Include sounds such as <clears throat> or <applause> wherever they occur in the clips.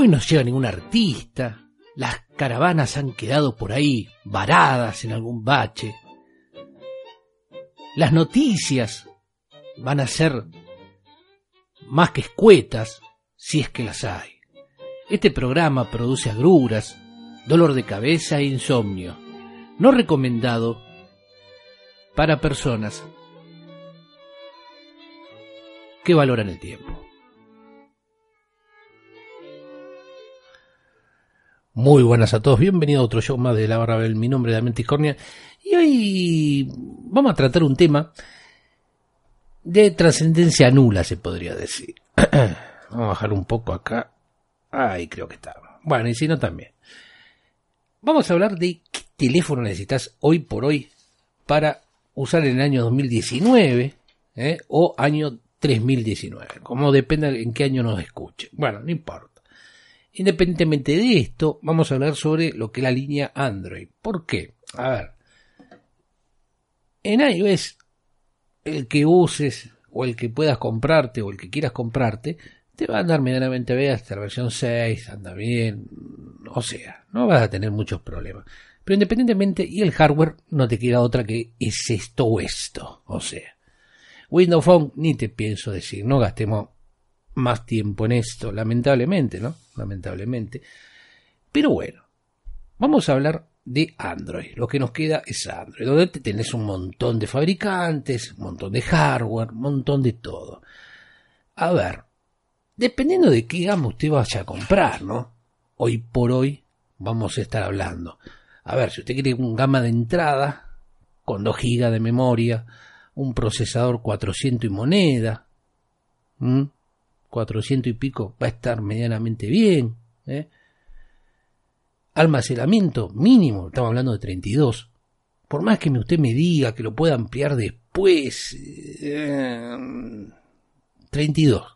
Hoy no llega ningún artista, las caravanas han quedado por ahí varadas en algún bache. Las noticias van a ser más que escuetas, si es que las hay. Este programa produce agruras, dolor de cabeza e insomnio. No recomendado para personas que valoran el tiempo. Muy buenas a todos, bienvenido a otro show más de La Barrabel. Mi nombre es Damián Tiscornia y hoy vamos a tratar un tema de trascendencia nula, se podría decir. <clears throat> vamos a bajar un poco acá. Ahí creo que está. Bueno, y si no también. Vamos a hablar de qué teléfono necesitas hoy por hoy para usar en el año 2019 ¿eh? o año 3019, como depende en qué año nos escuche. Bueno, no importa. Independientemente de esto, vamos a hablar sobre lo que es la línea Android. ¿Por qué? A ver, en iOS, el que uses o el que puedas comprarte o el que quieras comprarte, te va a andar medianamente bien hasta la versión 6, anda bien, o sea, no vas a tener muchos problemas. Pero independientemente, y el hardware no te queda otra que es esto o esto, o sea. Windows Phone, ni te pienso decir, no gastemos más tiempo en esto, lamentablemente, ¿no? Lamentablemente. Pero bueno, vamos a hablar de Android. Lo que nos queda es Android, donde tenés un montón de fabricantes, un montón de hardware, un montón de todo. A ver, dependiendo de qué gama usted vaya a comprar, ¿no? Hoy por hoy vamos a estar hablando. A ver, si usted quiere un gama de entrada, con 2 GB de memoria, un procesador 400 y moneda, 400 y pico va a estar medianamente bien. ¿eh? Almacenamiento mínimo, estamos hablando de 32. Por más que usted me diga que lo pueda ampliar después, 32. Eh,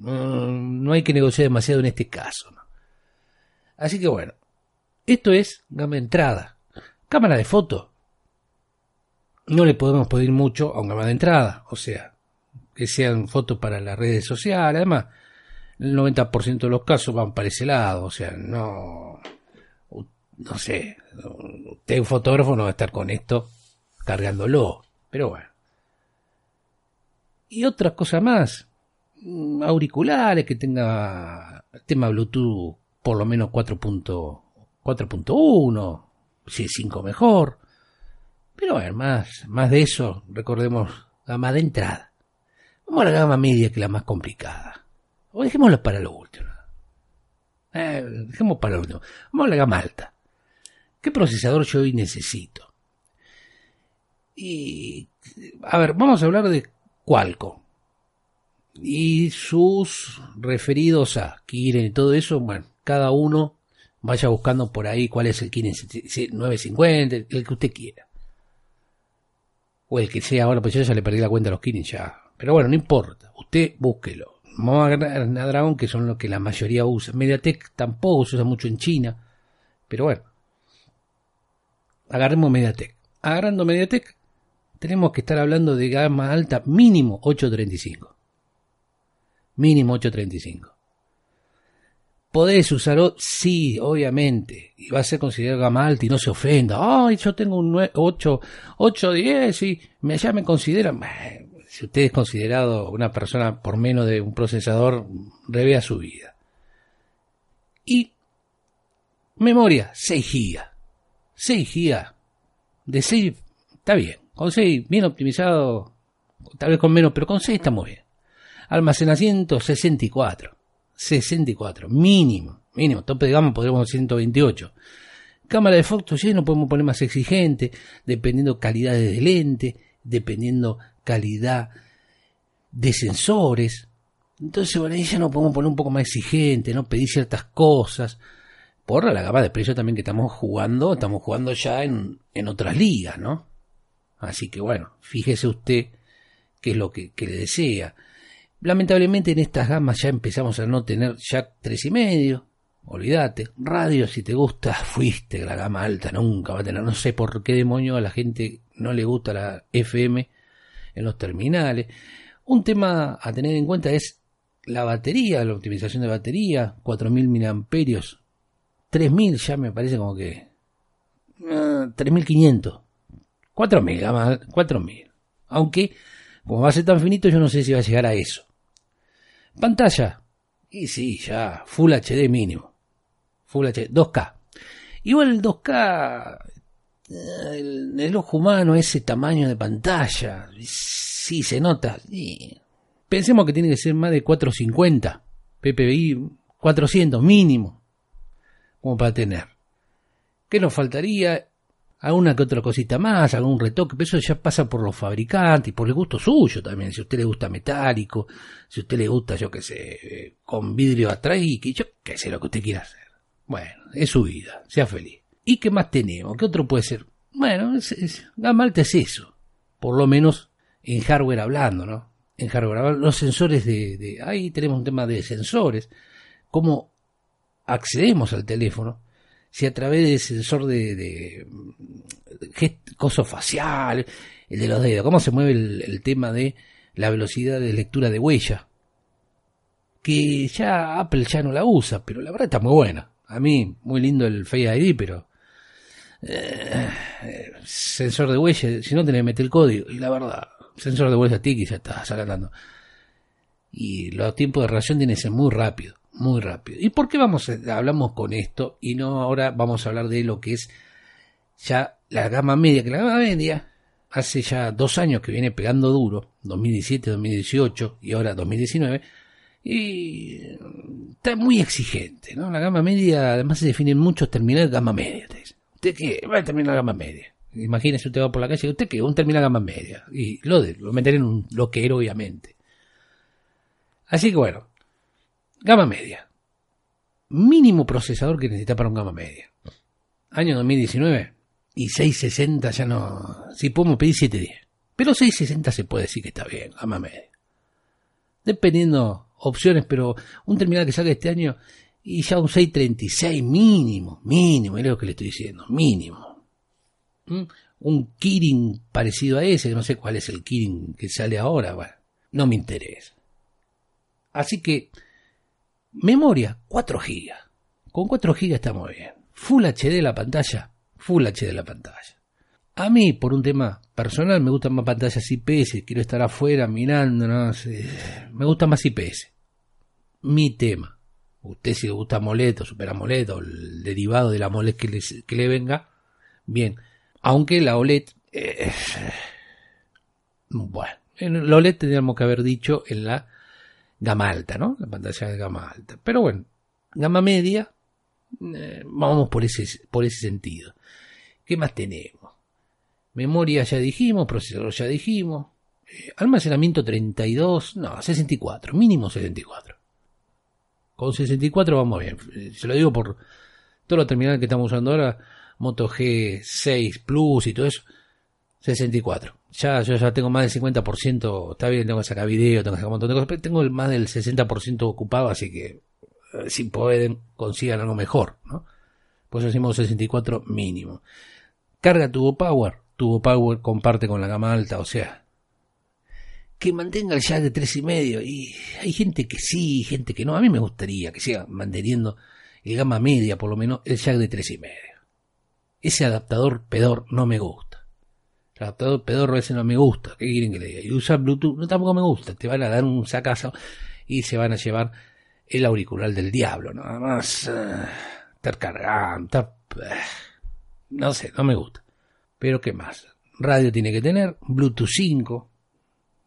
no hay que negociar demasiado en este caso. Así que bueno, esto es gama de entrada. Cámara de foto. No le podemos pedir mucho a un gama de entrada. O sea, que sean fotos para las redes sociales. Además, el 90% de los casos van para ese lado. O sea, no. No sé. Usted, un fotógrafo, no va a estar con esto cargándolo. Pero bueno. Y otra cosa más. Auriculares que tenga tema Bluetooth por lo menos 4.1. Si es 5 mejor. Pero bueno, más, más de eso, recordemos, gama de entrada. Vamos a la gama media que es la más complicada. O dejémoslo para lo último. Eh, dejemos para lo último. Vamos a la gama alta. ¿Qué procesador yo hoy necesito? Y, a ver, vamos a hablar de Qualcomm. Y sus referidos a Kirin y todo eso, bueno, cada uno vaya buscando por ahí cuál es el Kirin 950, el que usted quiera. O el que sea ahora, pues yo ya le perdí la cuenta a los Kirin ya pero bueno, no importa. Usted búsquelo. Vamos a Dragon, que son los que la mayoría usa. Mediatek tampoco se usa mucho en China. Pero bueno. Agarremos Mediatek. Agarrando Mediatek, tenemos que estar hablando de gama alta mínimo 835. Mínimo 835. ¿Podés usarlo? Sí, obviamente. Y va a ser considerado gama alta y no se ofenda. Ay, yo tengo un 8, 810 y me, ya me consideran si usted es considerado una persona por menos de un procesador, revea su vida. Y memoria, 6 GB. 6 GB. De 6 está bien. Con 6 bien optimizado, tal vez con menos, pero con 6 está muy bien. Almacenamiento 64. 64, mínimo, mínimo. Tope de gama podríamos 128. Cámara de fotos, ya no podemos poner más exigente, dependiendo calidades de lente, dependiendo calidad de sensores. Entonces, bueno, ahí ya nos podemos poner un poco más exigente, ¿no? Pedir ciertas cosas. Por la gama de precios también que estamos jugando, estamos jugando ya en, en otras ligas, ¿no? Así que bueno, fíjese usted qué es lo que, que le desea. Lamentablemente en estas gamas ya empezamos a no tener jack tres y medio. Olvídate. Radio, si te gusta, <laughs> fuiste la gama alta, nunca va a tener. No sé por qué demonio a la gente no le gusta la FM en los terminales. Un tema a tener en cuenta es la batería, la optimización de batería, 4000 miliamperios, 3000 ya me parece como que 3500, 4000, 4000. Aunque como va a ser tan finito yo no sé si va a llegar a eso. Pantalla, y sí, ya, Full HD mínimo. Full HD, 2K. Igual el 2K, el, ojo humano, ese tamaño de pantalla, sí se nota. Pensemos que tiene que ser más de 450 PPI, 400 mínimo, como para tener. ¿Qué nos faltaría? Alguna que otra cosita más, algún retoque, pero eso ya pasa por los fabricantes y por el gusto suyo también. Si a usted le gusta metálico, si a usted le gusta, yo qué sé, con vidrio atrás y yo qué sé lo que usted quiera hacer. Bueno, es su vida, sea feliz. ¿Y qué más tenemos? ¿Qué otro puede ser? Bueno, es, es, es eso. Por lo menos en hardware hablando, ¿no? En hardware hablando, los sensores de, de, ahí tenemos un tema de sensores, cómo accedemos al teléfono, si a través del sensor de, de, de coso facial, el de los dedos, cómo se mueve el, el, tema de la velocidad de lectura de huella, que ya Apple ya no la usa, pero la verdad está muy buena. A mí, muy lindo el Face ID, pero eh, sensor de huella, si no tenés que meter el código, y la verdad, sensor de huella tiki ya está sacando. Y los tiempos de reacción tienen que ser muy rápido, muy rápido. ¿Y por qué vamos a, hablamos con esto y no ahora vamos a hablar de lo que es ya la gama media? Que la gama media hace ya dos años que viene pegando duro, 2017, 2018 y ahora 2019, y está muy exigente, ¿no? La gama media además se define en muchos terminales de gama media. ¿Usted qué? Va a terminar gama media. Imagínese usted va por la calle y usted que un termina gama media. Y lo, de, lo meteré en un loquero, obviamente. Así que bueno, gama media. Mínimo procesador que necesita para un gama media. Año 2019 y 660 ya no. Si podemos pedir 710. Pero 660 se puede decir que está bien, gama media. Dependiendo opciones, pero un terminal que salga este año y ya un 636 mínimo, mínimo, es lo que le estoy diciendo, mínimo. ¿Mm? Un Kirin parecido a ese, no sé cuál es el Kirin que sale ahora, bueno, no me interesa. Así que, memoria, 4 GB. Con 4 GB está muy bien. Full HD la pantalla, Full HD la pantalla. A mí, por un tema personal, me gustan más pantallas IPS, quiero estar afuera mirando, no sé. me gusta más IPS. Mi tema. Usted si le gusta AMOLED o Super AMOLED o el derivado de la AMOLED que, que le venga, bien. Aunque la OLED... Eh, bueno, en la OLED tendríamos que haber dicho en la gama alta, ¿no? La pantalla de gama alta. Pero bueno, gama media, eh, vamos por ese, por ese sentido. ¿Qué más tenemos? Memoria ya dijimos, procesador ya dijimos, eh, almacenamiento 32, no, 64, mínimo 64. Con 64 vamos bien. Se lo digo por todo lo terminal que estamos usando ahora, Moto G6 Plus y todo eso. 64. Ya, yo ya tengo más del 50%, está bien, tengo que sacar video, tengo que sacar un montón de cosas, pero tengo más del 60% ocupado, así que eh, si pueden, consigan algo mejor, ¿no? Pues decimos 64 mínimo. Carga tubo power, tubo power comparte con la gama alta, o sea, que mantenga el jack de tres y medio. Y hay gente que sí, gente que no. A mí me gustaría que siga manteniendo el gama media, por lo menos, el jack de tres y medio. Ese adaptador pedor no me gusta. El adaptador pedor ese no me gusta. ¿Qué quieren que le diga? Y usar Bluetooth no tampoco me gusta. Te van a dar un sacazo y se van a llevar el auricular del diablo. Nada más. Uh, estar cargando. Estar, uh, no sé, no me gusta. Pero ¿qué más? Radio tiene que tener. Bluetooth 5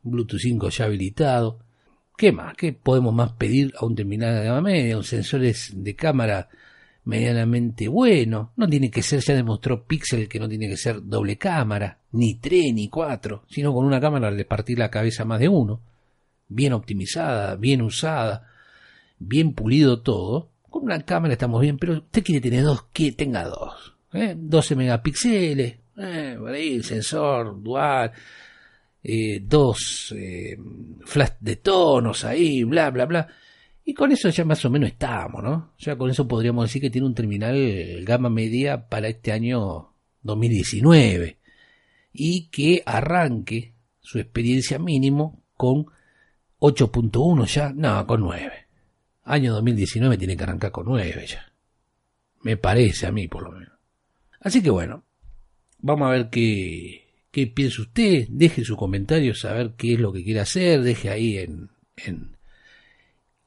Bluetooth 5 ya habilitado. ¿Qué más? ¿Qué podemos más pedir a un terminal de gama media? Un sensores de cámara medianamente bueno. No tiene que ser, ya demostró Pixel que no tiene que ser doble cámara, ni tres ni cuatro, sino con una cámara le partir la cabeza más de uno. Bien optimizada, bien usada, bien pulido todo. Con una cámara estamos bien, pero usted quiere tener dos, que tenga dos. ¿eh? 12 megapíxeles, eh, por ahí el sensor dual, eh, dos eh, flash de tonos ahí, bla, bla, bla. Y con eso ya más o menos estamos, ¿no? Ya con eso podríamos decir que tiene un terminal gama media para este año 2019 y que arranque su experiencia mínimo con 8.1 ya, no, con 9. Año 2019 tiene que arrancar con 9 ya. Me parece a mí por lo menos. Así que bueno, vamos a ver qué, qué piensa usted. Deje su comentario, saber qué es lo que quiere hacer. Deje ahí en, en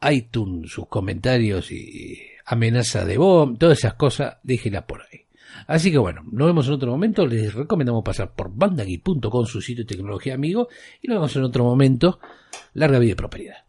iTunes sus comentarios y amenaza de bomb, todas esas cosas, déjela por ahí. Así que bueno, nos vemos en otro momento. Les recomendamos pasar por bandagui.com, su sitio de tecnología amigo, y nos vemos en otro momento. Larga vida y prosperidad.